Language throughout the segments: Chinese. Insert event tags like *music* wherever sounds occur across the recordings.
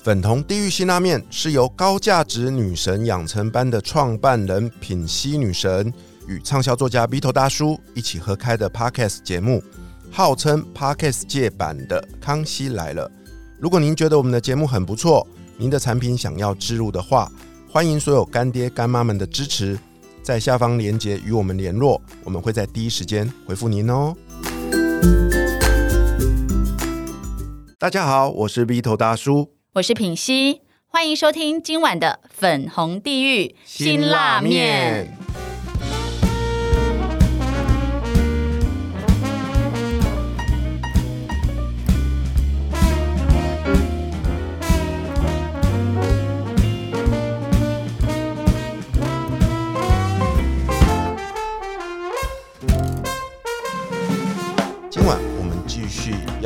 粉红地狱辛拉面是由高价值女神养成班的创办人品西女神与畅销作家 B 头大叔一起合开的 Podcast 节目，号称 Podcast 界版的《康熙来了》。如果您觉得我们的节目很不错，您的产品想要植入的话，欢迎所有干爹干妈们的支持，在下方链接与我们联络，我们会在第一时间回复您哦。大家好，我是 B 头大叔。我是品熙，欢迎收听今晚的粉红地狱辛辣面。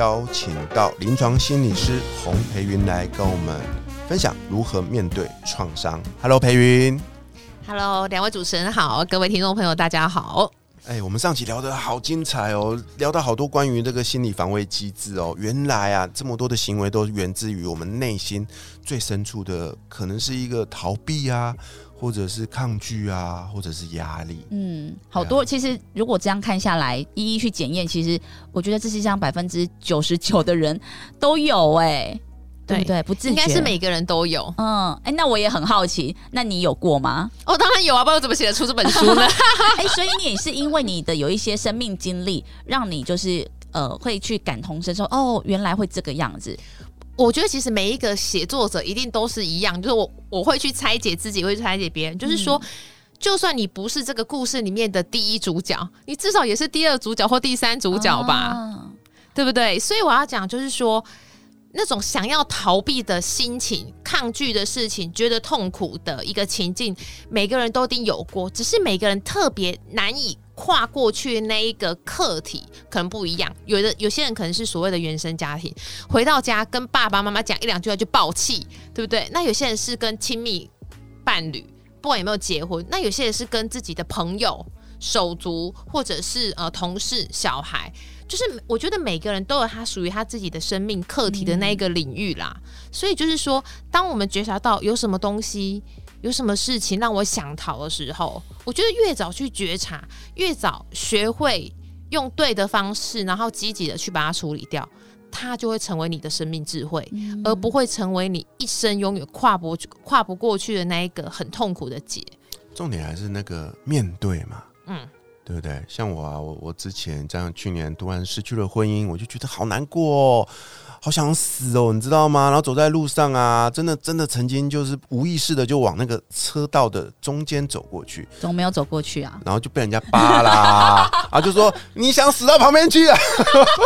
邀请到临床心理师洪培云来跟我们分享如何面对创伤。Hello，培云。Hello，两位主持人好，各位听众朋友大家好。哎，我们上期聊得好精彩哦，聊到好多关于这个心理防卫机制哦。原来啊，这么多的行为都源自于我们内心最深处的，可能是一个逃避啊，或者是抗拒啊，或者是压力。嗯，好多。其实如果这样看下来，一一去检验，其实我觉得这世界上百分之九十九的人都有哎、对不对？不自觉，应该是每个人都有嗯，哎、那我也很好奇，那你有过吗？*laughs* 哦，当然有啊，不然我怎么写得出这本书呢？*laughs* 哎、所以你也是因为你的有一些生命经历，让你就是呃会去感同身受，哦，原来会这个样子。我觉得其实每一个写作者一定都是一样，就是我我会去拆解自己，会去拆解别人，就是说。就算你不是这个故事里面的第一主角，你至少也是第二主角或第三主角吧，啊对不对？所以我要讲，就是说，那种想要逃避的心情、抗拒的事情、觉得痛苦的一个情境，每个人都一定有过，只是每个人特别难以跨过去那一个课题可能不一样。有的有些人可能是所谓的原生家庭，回到家跟爸爸妈妈讲一两句话就爆气，对不对？那有些人是跟亲密伴侣，不管有没有结婚，那有些人是跟自己的朋友、手足或者是呃同事、小孩。就是我觉得每个人都有他属于他自己的生命课题的那一个领域啦，所以就是说，当我们觉察到有什么东西、有什么事情让我想逃的时候，我觉得越早去觉察，越早学会用对的方式，然后积极的去把它处理掉，它就会成为你的生命智慧，而不会成为你一生永远跨不跨不过去的那一个很痛苦的结。重点还是那个面对嘛，嗯，对不对？像我啊，我我之前这样，去年突然失去了婚姻，我就觉得好难过、哦，好想死哦，你知道吗？然后走在路上啊，真的真的曾经就是无意识的就往那个车道的中间走过去，怎么没有走过去啊？然后就被人家扒啦，啊，就说你想死到旁边去啊，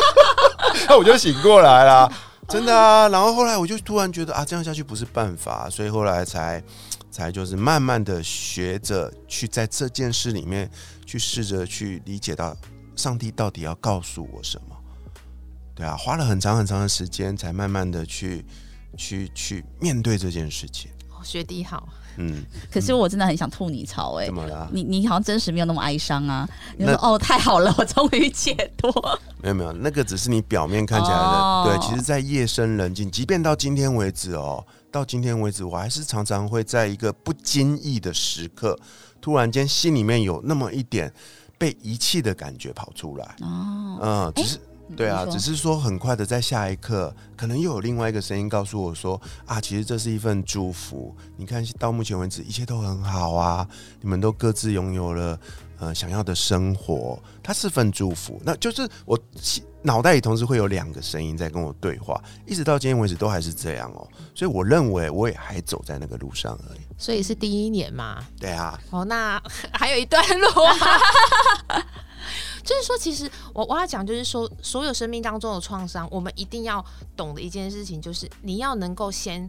*laughs* 那我就醒过来啦，真的啊。然后后来我就突然觉得啊，这样下去不是办法，所以后来才才就是慢慢的学着去在这件事里面去试着去理解到上帝到底要告诉我什么。对啊，花了很长很长的时间，才慢慢的去去去面对这件事情。哦学弟好，嗯，*laughs* 可是我真的很想吐你槽哎、怎么了？你你好像真实没有那么哀伤啊！你说哦，太好了，我终于解脱。*laughs* 没有没有，那个只是你表面看起来的。哦对，其实，在夜深人静，即便到今天为止哦，到今天为止，我还是常常会在一个不经意的时刻，突然间心里面有那么一点被遗弃的感觉跑出来。哦，嗯，只是。对啊，只是说很快的，在下一刻，可能又有另外一个声音告诉我说：“啊，其实这是一份祝福。你看到目前为止，一切都很好啊，你们都各自拥有了呃想要的生活，它是份祝福。那就是我脑袋里同时会有两个声音在跟我对话，一直到今天为止都还是这样哦。所以我认为我也还走在那个路上而已。所以是第一年嘛，对啊，哦，那 *laughs* 还有一段路啊。*laughs* 就是说，其实我我要讲，就是说，所有生命当中的创伤，我们一定要懂的一件事情，就是你要能够先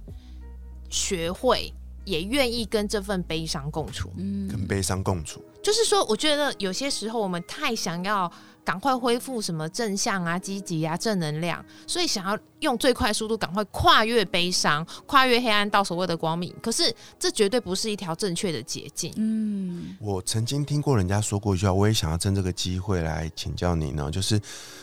学会，也愿意跟这份悲伤共处。嗯跟悲伤共处。就是说，我觉得有些时候我们太想要赶快恢复什么正向啊、积极啊、正能量，所以想要用最快速度赶快跨越悲伤、跨越黑暗到所谓的光明。可是这绝对不是一条正确的捷径。嗯，我曾经听过人家说过一句话，我也想要趁这个机会来请教你呢。就是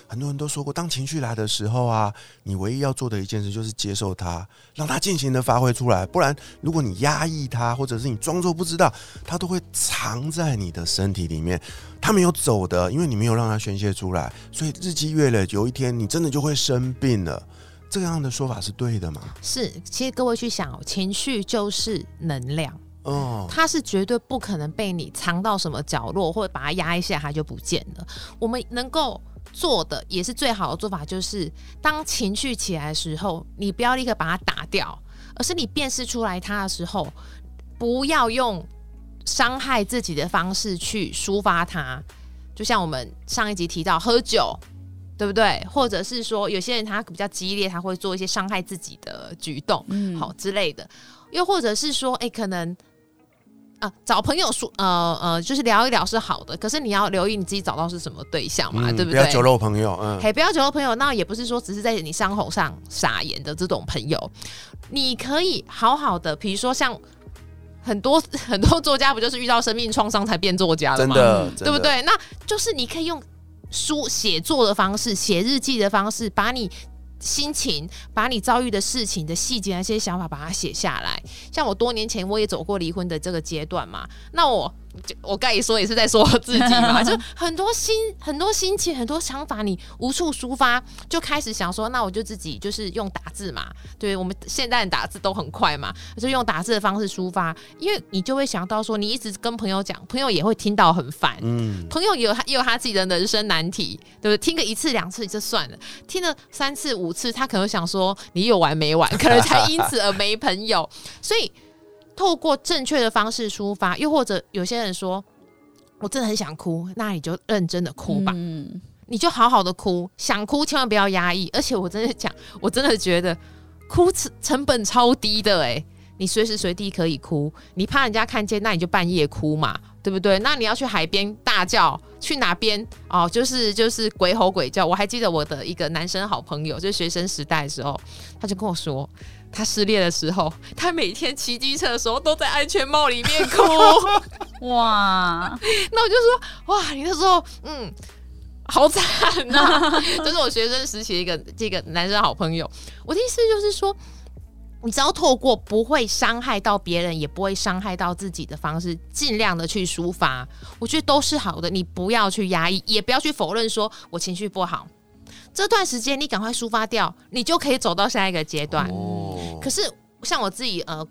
很多人都说过，当情绪来的时候啊，你唯一要做的一件事就是接受它，让它尽情的发挥出来。不然，如果你压抑它，或者是你装作不知道，它都会藏在你的身体里面，它没有走的，因为你没有让他宣泄出来。所以日积月累，有一天你真的就会生病了。这样的说法是对的吗？是，其实各位去想哦，情绪就是能量。哦，它是绝对不可能被你藏到什么角落，或者把它压一下，它就不见了。我们能够做的，也是最好的做法，就是当情绪起来的时候，你不要立刻把它打掉，而是你辨识出来它的时候，不要用伤害自己的方式去抒发它。就像我们上一集提到喝酒，对不对？或者是说，有些人他比较激烈，他会做一些伤害自己的举动，嗯好之类的。又或者是说，哎，可能。啊，找朋友说，呃呃，就是聊一聊是好的，可是你要留意你自己找到是什么对象嘛，对不对？嗯不要酒肉朋友，嗯，嘿，不要酒肉朋友，那也不是说只是在你伤口上撒盐的这种朋友，你可以好好的，比如说像很多 *laughs* 很多作家，不就是遇到生命创伤才变作家的吗？真的，嗯真的对不？对？那就是你可以用书写作的方式，写日记的方式，把你心情、把你遭遇的事情的细节、那些想法，把它写下来。像我多年前我也走过离婚的这个阶段嘛，那我就我刚才说也是在说我自己嘛，*laughs* 就很多心、很多心情、很多想法，你无处抒发，就开始想说，那我就自己就是用打字嘛。对我们现代人打字都很快嘛，就用打字的方式抒发，因为你就会想到说，你一直跟朋友讲，朋友也会听到很烦。嗯，朋友也有他也有他自己的人生难题，对不对？听个一次两次就算了，听了三次五次，他可能想说你有完没完，可能才因此而没朋友。所以透过正确的方式抒发，又或者有些人说我真的很想哭，那你就认真的哭吧，嗯，你就好好的哭，想哭千万不要压抑。而且我真的讲，我真的觉得哭成成本超低的诶、你随时随地可以哭，你怕人家看见，那你就半夜哭嘛，对不对？那你要去海边大叫，去哪边哦？就是就是鬼吼鬼叫。我还记得我的一个男生好朋友，就是学生时代的时候，他就跟我说，他失恋的时候，他每天骑机车的时候都在安全帽里面哭。*laughs* 哇，那我就说，哇，你那时候，嗯，好惨呐、*laughs* 这是我学生时期的一个这个男生好朋友。我的意思就是说，你只要透过不会伤害到别人，也不会伤害到自己的方式，尽量的去抒发，我觉得都是好的。你不要去压抑，也不要去否认说我情绪不好。这段时间你赶快抒发掉，你就可以走到下一个阶段。哦，可是像我自己呃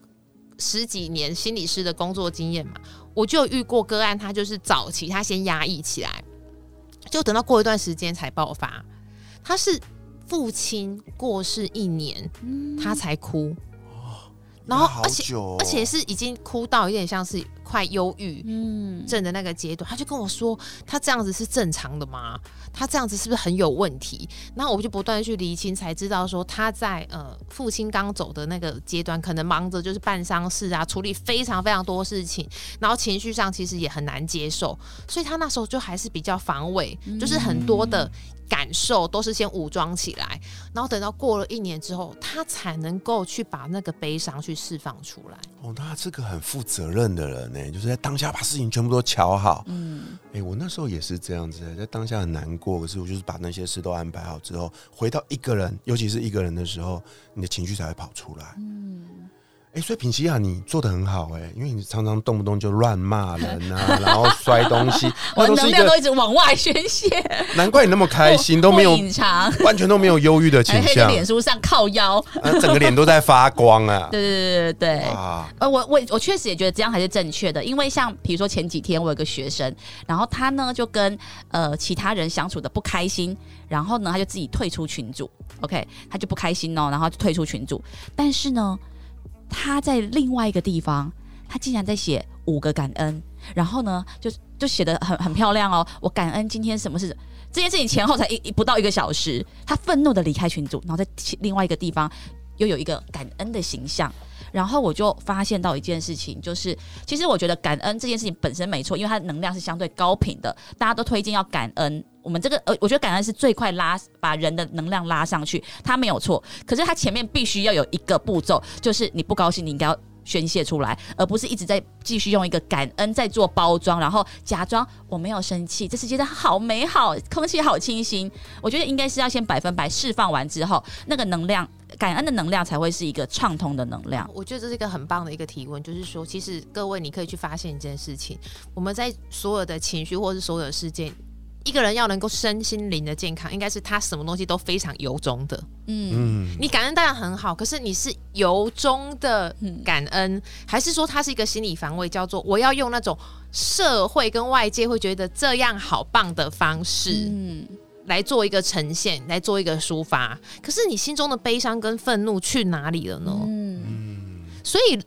十几年心理师的工作经验嘛，我就遇过个案，他就是早期他先压抑起来，就等到过一段时间才爆发。他是父亲过世一年，他才哭，然后而且哦。而且是已经哭到有点像是快忧郁嗯，症的那个阶段，他就跟我说，他这样子是正常的吗？他这样子是不是很有问题？然后我就不断去厘清，才知道说他在呃父亲刚走的那个阶段，可能忙着就是办丧事啊，处理非常非常多事情，然后情绪上其实也很难接受，所以他那时候就还是比较防卫，就是很多的感受都是先武装起来，然后等到过了一年之后，他才能够去把那个悲伤去释放出来。哦，他是个很负责任的人呢，就是在当下把事情全部都瞧好。嗯，哎、我那时候也是这样子，在当下很难过，可是我就是把那些事都安排好之后，回到一个人，尤其是一个人的时候，你的情绪才会跑出来。嗯，哎、所以品西亚你做的很好哎、因为你常常动不动就乱骂人啊，*laughs* 然后摔东西，我那都是一个能量都一直往外宣泄，*laughs* 难怪你那么开心，都没有不隐藏，完全都没有忧郁的倾向，脸书上靠腰，啊，整个脸都在发光啊！*laughs* 对对对对对。哇，呃，我我我确实也觉得这样才是正确的，因为像比如说前几天我有个学生，然后他呢就跟呃其他人相处的不开心，然后呢他就自己退出群组，OK，他就不开心哦，然后就退出群组，但是呢他在另外一个地方，他竟然在写五个感恩，然后呢就就写的很很漂亮哦，我感恩今天什么事。这件事情前后才一一不到一个小时，他愤怒的离开群组，然后在另外一个地方又有一个感恩的形象，然后我就发现到一件事情，就是其实我觉得感恩这件事情本身没错，因为它能量是相对高频的，大家都推荐要感恩。我们这个呃，我觉得感恩是最快拉把人的能量拉上去，它没有错。可是它前面必须要有一个步骤，就是你不高兴，你应该要宣泄出来，而不是一直在继续用一个感恩在做包装，然后假装我没有生气，这世界的好美好，空气好清新。我觉得应该是要先百分百释放完之后，那个能量感恩的能量才会是一个畅通的能量。我觉得这是一个很棒的一个提问，就是说，其实各位你可以去发现一件事情，我们在所有的情绪或是所有的事件。一个人要能够身心灵的健康，应该是他什么东西都非常由衷的。嗯，你感恩当然很好，可是你是由衷的感恩，还是说他是一个心理防卫，叫做我要用那种社会跟外界会觉得这样好棒的方式，嗯，来做一个呈现，来做一个抒发。可是你心中的悲伤跟愤怒去哪里了呢？嗯，所以。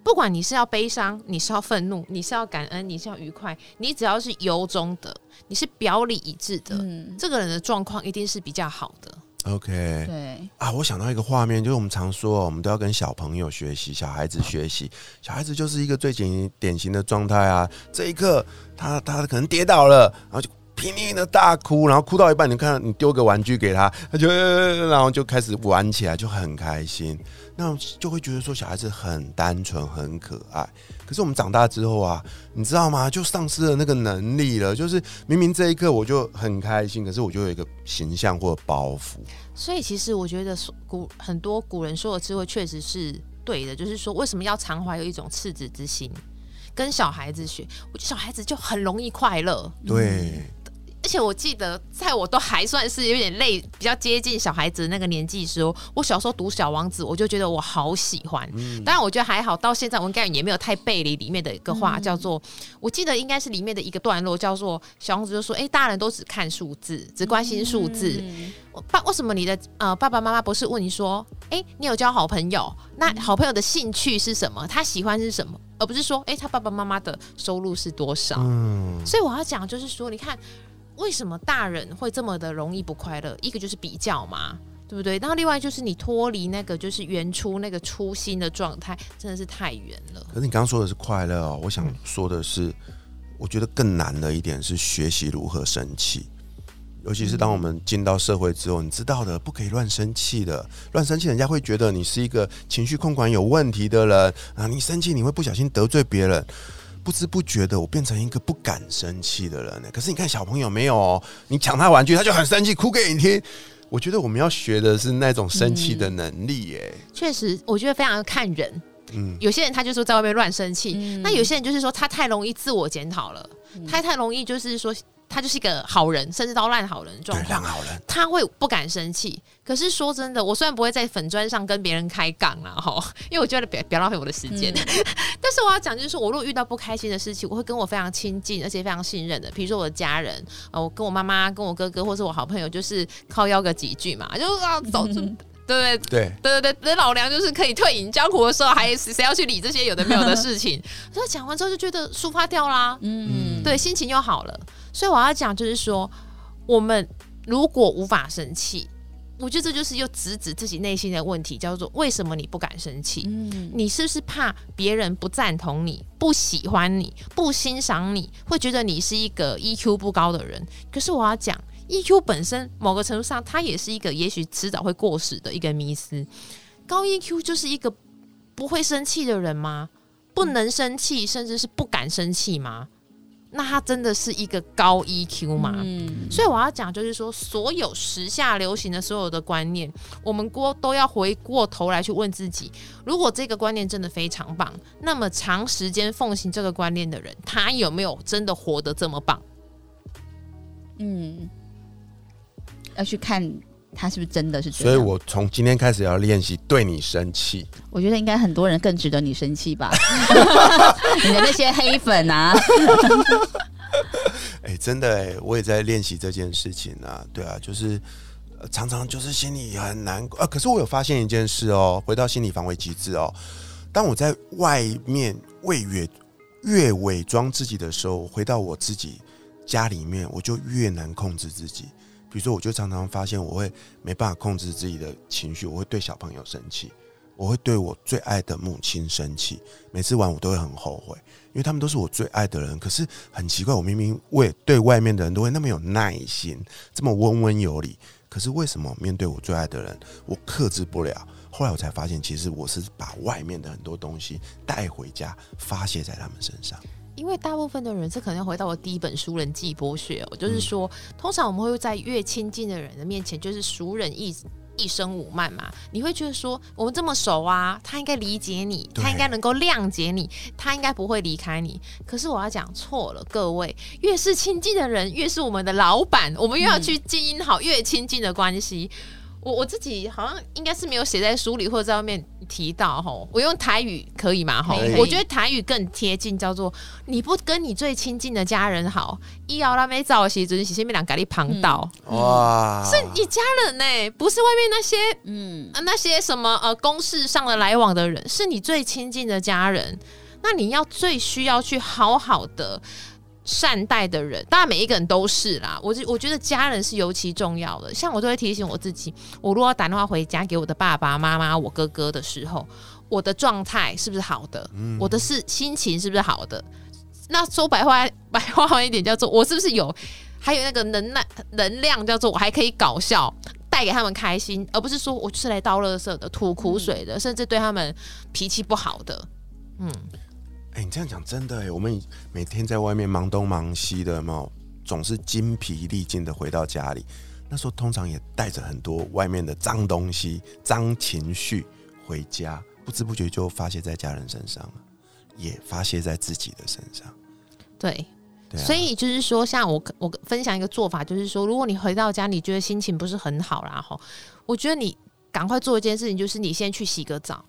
不管你是要悲伤，你是要愤怒，你是要感恩，你是要愉快，你只要是由衷的，你是表里一致的，这个人的状况一定是比较好的。OK，对啊，我想到一个画面，就是我们常说，我们都要跟小朋友学习，小孩子学习，小孩子就是一个最典典型的状态啊。这一刻，他他可能跌倒了，然后就拼命的大哭，然后哭到一半，你看你丢个玩具给他，他就然后就开始玩起来，就很开心。那就会觉得说小孩子很单纯很可爱，可是我们长大之后啊，你知道吗？就丧失了那个能力了。就是明明这一刻我就很开心，可是我就有一个形象或包袱。所以其实我觉得古很多古人说的智慧确实是对的，就是说为什么要常怀有一种赤子之心，跟小孩子学，我觉得小孩子就很容易快乐。对。而且我记得，在我都还算是有点累、比较接近小孩子的那个年纪时候，我小时候读《小王子》，我就觉得我好喜欢。当然，我觉得还好，到现在我应该也没有太背离里面的一个话，叫做我记得应该是里面的一个段落，叫做小王子就说：“哎，大人都只看数字，只关心数字。爸，为什么你的呃爸爸妈妈不是问你说：哎，你有交好朋友？那好朋友的兴趣是什么？他喜欢是什么？而不是说：哎，他爸爸妈妈的收入是多少？嗯，所以我要讲就是说，你看。为什么大人会这么的容易不快乐？一个就是比较嘛，对不对？然后另外就是你脱离那个就是原初那个初心的状态，真的是太远了。可是你刚刚说的是快乐哦，我想说的是，我觉得更难的一点是学习如何生气，尤其是当我们进到社会之后，你知道的，不可以乱生气的，乱生气人家会觉得你是一个情绪控管有问题的人啊，你生气你会不小心得罪别人。不知不觉的，我变成一个不敢生气的人呢。可是你看小朋友没有哦，你抢他玩具，他就很生气，哭给你听。我觉得我们要学的是那种生气的能力耶。确实，我觉得非常看人。嗯，有些人他就说在外面乱生气，那有些人就是说他太容易自我检讨了，他太容易就是说。他就是一个好人，甚至到烂好人状况。好人，他会不敢生气。可是说真的，我虽然不会在粉砖上跟别人开杠啊，哈，*laughs* 因为我觉得别别浪费我的时间。*laughs* 但是我要讲，就是说我如果遇到不开心的事情，我会跟我非常亲近而且非常信任的，比如说我的家人，呃，我跟我妈妈、跟我哥哥，或是我好朋友，就是靠邀个几句嘛，*laughs* 就啊走，对对对对对对，老梁就是可以退隐江湖的时候，还谁要去理这些有的没有的事情？所以讲完之后就觉得抒发掉啦，嗯，对，心情又好了。所以我要讲，就是说，我们如果无法生气，我觉得这就是又直指自己内心的问题，叫做为什么你不敢生气？嗯，你是不是怕别人不赞同你、不喜欢你、不欣赏你，会觉得你是一个 EQ 不高的人？可是我要讲，EQ 本身某个程度上，它也是一个也许迟早会过时的一个迷思。高 EQ 就是一个不会生气的人吗？不能生气，甚至是不敢生气吗？那他真的是一个高 EQ 吗？嗯，所以我要讲，就是说，所有时下流行的所有的观念，我们过都要回过头来去问自己：如果这个观念真的非常棒，那么长时间奉行这个观念的人，他有没有真的活得这么棒？嗯，要去看。他是不是真的是？所以我从今天开始要练习对你生气。我觉得应该很多人更值得你生气吧？*laughs* 你的那些黑粉啊！*laughs* 哎，真的哎，我也在练习这件事情啊。对啊，就是常常就是心里很难过啊。可是我有发现一件事哦，回到心理防卫机制哦，当我在外面为越越伪装自己的时候，回到我自己家里面，我就越难控制自己。比如说，我就常常发现我会没办法控制自己的情绪，我会对小朋友生气，我会对我最爱的母亲生气，每次玩我都会很后悔，因为他们都是我最爱的人。可是很奇怪，我明明为对外面的人都会那么有耐心，这么温温有礼，可是为什么面对我最爱的人，我克制不了？后来我才发现，其实我是把外面的很多东西带回家，发泄在他们身上。因为大部分的人，这可能要回到我第一本书《人际剥削》哦，就是说，通常我们会在越亲近的人的面前，就是熟人一一生五慢嘛。你会觉得说，我们这么熟啊，他应该理解你，他应该能够谅解你，他应该不会离开你。可是我要讲错了，各位，越是亲近的人，越是我们的老板，我们越要去经营好越亲近的关系。我我自己好像应该是没有写在书里或者在外面提到吼，我用台语可以吗？吼，我觉得台语更贴近，叫做你不跟你最亲近的家人好，一摇拉没早的时阵是先面两咖喱旁道，哇，是你家人呢、不是外面那些嗯，呃那些什么呃公事上的来往的人，是你最亲近的家人，那你要最需要去好好的。善待的人，当然每一个人都是啦。我觉我觉得家人是尤其重要的。像我都会提醒我自己，我如果要打电话回家给我的爸爸妈妈、我哥哥的时候，我的状态是不是好的？我的是心情是不是好的？那说白话 *laughs* 白话一点，叫做我是不是有还有那个能耐能量，叫做我还可以搞笑，带给他们开心，而不是说我是来倒垃圾的、吐苦水的，甚至对他们脾气不好的。嗯，哎、你这样讲真的哎，我们每天在外面忙东忙西的，嘛？总是精疲力尽的回到家里，那时候通常也带着很多外面的脏东西、脏情绪回家，不知不觉就发泄在家人身上了，也发泄在自己的身上。对。所以就是说，像我我分享一个做法，就是说，如果你回到家，你觉得心情不是很好啦，吼，我觉得你赶快做一件事情，就是你先去洗个澡。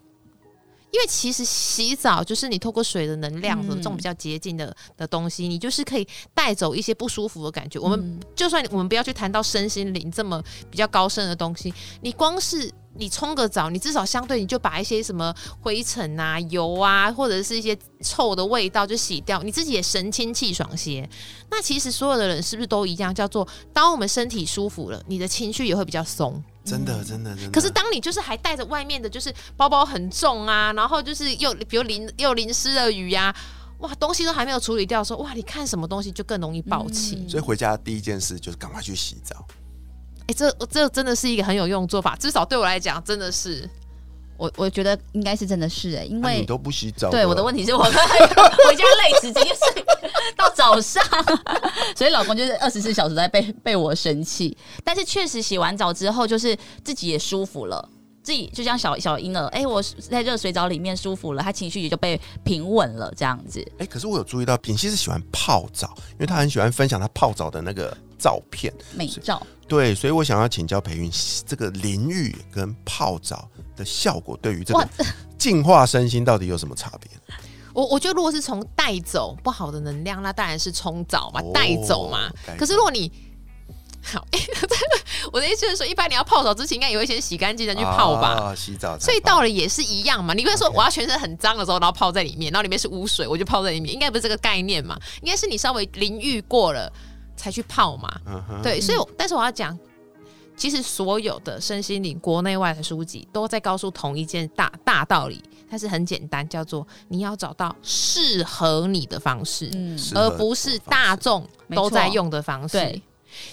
因为其实洗澡就是你透过水的能量这种比较洁净的的东西，你就是可以带走一些不舒服的感觉。我们嗯就算我们不要去谈到身心灵这么比较高深的东西，你光是你冲个澡，你至少相对你就把一些什么灰尘啊、油啊，或者是一些臭的味道就洗掉，你自己也神清气爽些。那其实所有的人是不是都一样？叫做当我们身体舒服了，你的情绪也会比较松。真的真的真的。可是当你就是还带着外面的，就是包包很重啊，然后就是又比如淋又淋湿了雨呀、哇，东西都还没有处理掉的时候，哇，你看什么东西就更容易爆气。嗯所以回家第一件事就是赶快去洗澡。哎、这这真的是一个很有用的做法，至少对我来讲，真的是我我觉得应该是真的是哎，因为那你都不洗澡，对我的问题是我 *laughs* 回家累死，直接睡到早上，*laughs* 所以老公就是二十四小时在被被我生气。但是确实洗完澡之后，就是自己也舒服了。自己就像小小婴儿，哎、我在热水澡里面舒服了，他情绪也就被平稳了，这样子。哎、可是我有注意到品熙是喜欢泡澡，因为他很喜欢分享他泡澡的那个照片。美照，对，所以我想要请教培云，这个淋浴跟泡澡的效果对于这个净化身心到底有什么差别？我我觉得如果是从带走不好的能量，那当然是冲澡嘛哦，带走嘛。可是如果你好，*laughs* 我的意思就是说，一般你要泡澡之前，应该也会先洗干净再去泡吧。啊洗澡。所以到了也是一样嘛，你不会说我要全身很脏的时候，然后泡在里面，然后里面是污水，我就泡在里面，应该不是这个概念嘛？应该是你稍微淋浴过了才去泡嘛。嗯，对，所以但是我要讲，其实所有的身心灵国内外的书籍都在告诉同一件大大道理，它是很简单，叫做你要找到适合你的方式，嗯，而不是大众都在用的方式。对，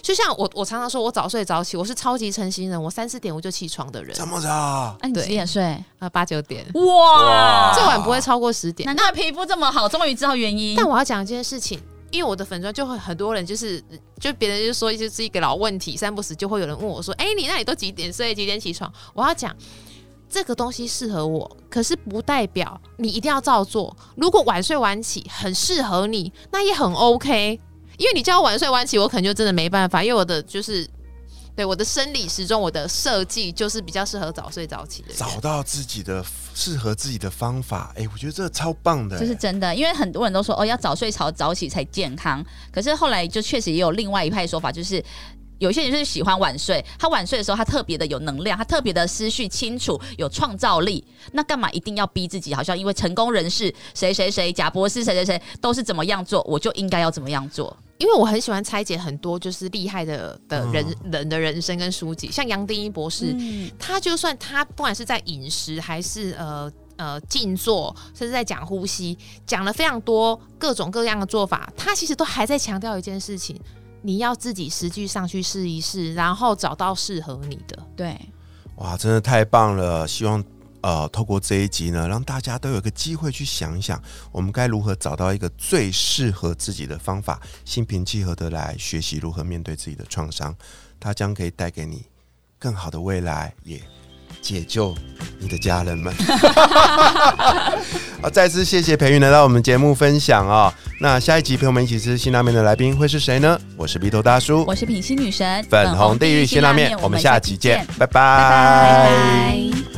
就像我我常常说我早睡早起，我是超级晨型人，我三四点我就起床的人，这么早，那、你几点睡？啊八九点，哇最晚不会超过十点。难怪皮肤这么好，终于知道原因。但我要讲一件事情，因为我的粉砖就会很多人就是就别人就说就是一个老问题，三不死就会有人问我说：“哎、你那里都几点睡？几点起床？”我要讲。这个东西适合我，可是不代表你一定要照做。如果晚睡晚起很适合你，那也很 OK。因为你叫我晚睡晚起，我可能就真的没办法，因为我的就是对我的生理时钟，我的设计就是比较适合早睡早起的人。找到自己的适合自己的方法，哎、我觉得这超棒的、这是真的，因为很多人都说哦，要早睡早早起才健康。可是后来就确实也有另外一派说法，就是有些人就是喜欢晚睡，他晚睡的时候他特别的有能量，他特别的思绪清楚，有创造力。那干嘛一定要逼自己？好像因为成功人士谁谁谁、贾博士谁谁谁都是怎么样做，我就应该要怎么样做？因为我很喜欢拆解很多就是厉害的的人、嗯人的人生跟书籍，像杨定一博士，嗯他就算他不管是在饮食还是呃呃静坐，甚至在讲呼吸，讲了非常多各种各样的做法，他其实都还在强调一件事情：你要自己实际上去试一试，然后找到适合你的。对，哇，真的太棒了！希望呃，透过这一集呢，让大家都有个机会去想一想，我们该如何找到一个最适合自己的方法，心平气和的来学习如何面对自己的创伤，它将可以带给你更好的未来，也解救你的家人们。*laughs* 好，再次谢谢培云来到我们节目分享啊、那下一集陪我们一起吃辛拉面的来宾会是谁呢？我是鼻头大叔，我是品心女神，粉红地狱辛拉面，我们下集见，拜拜。拜拜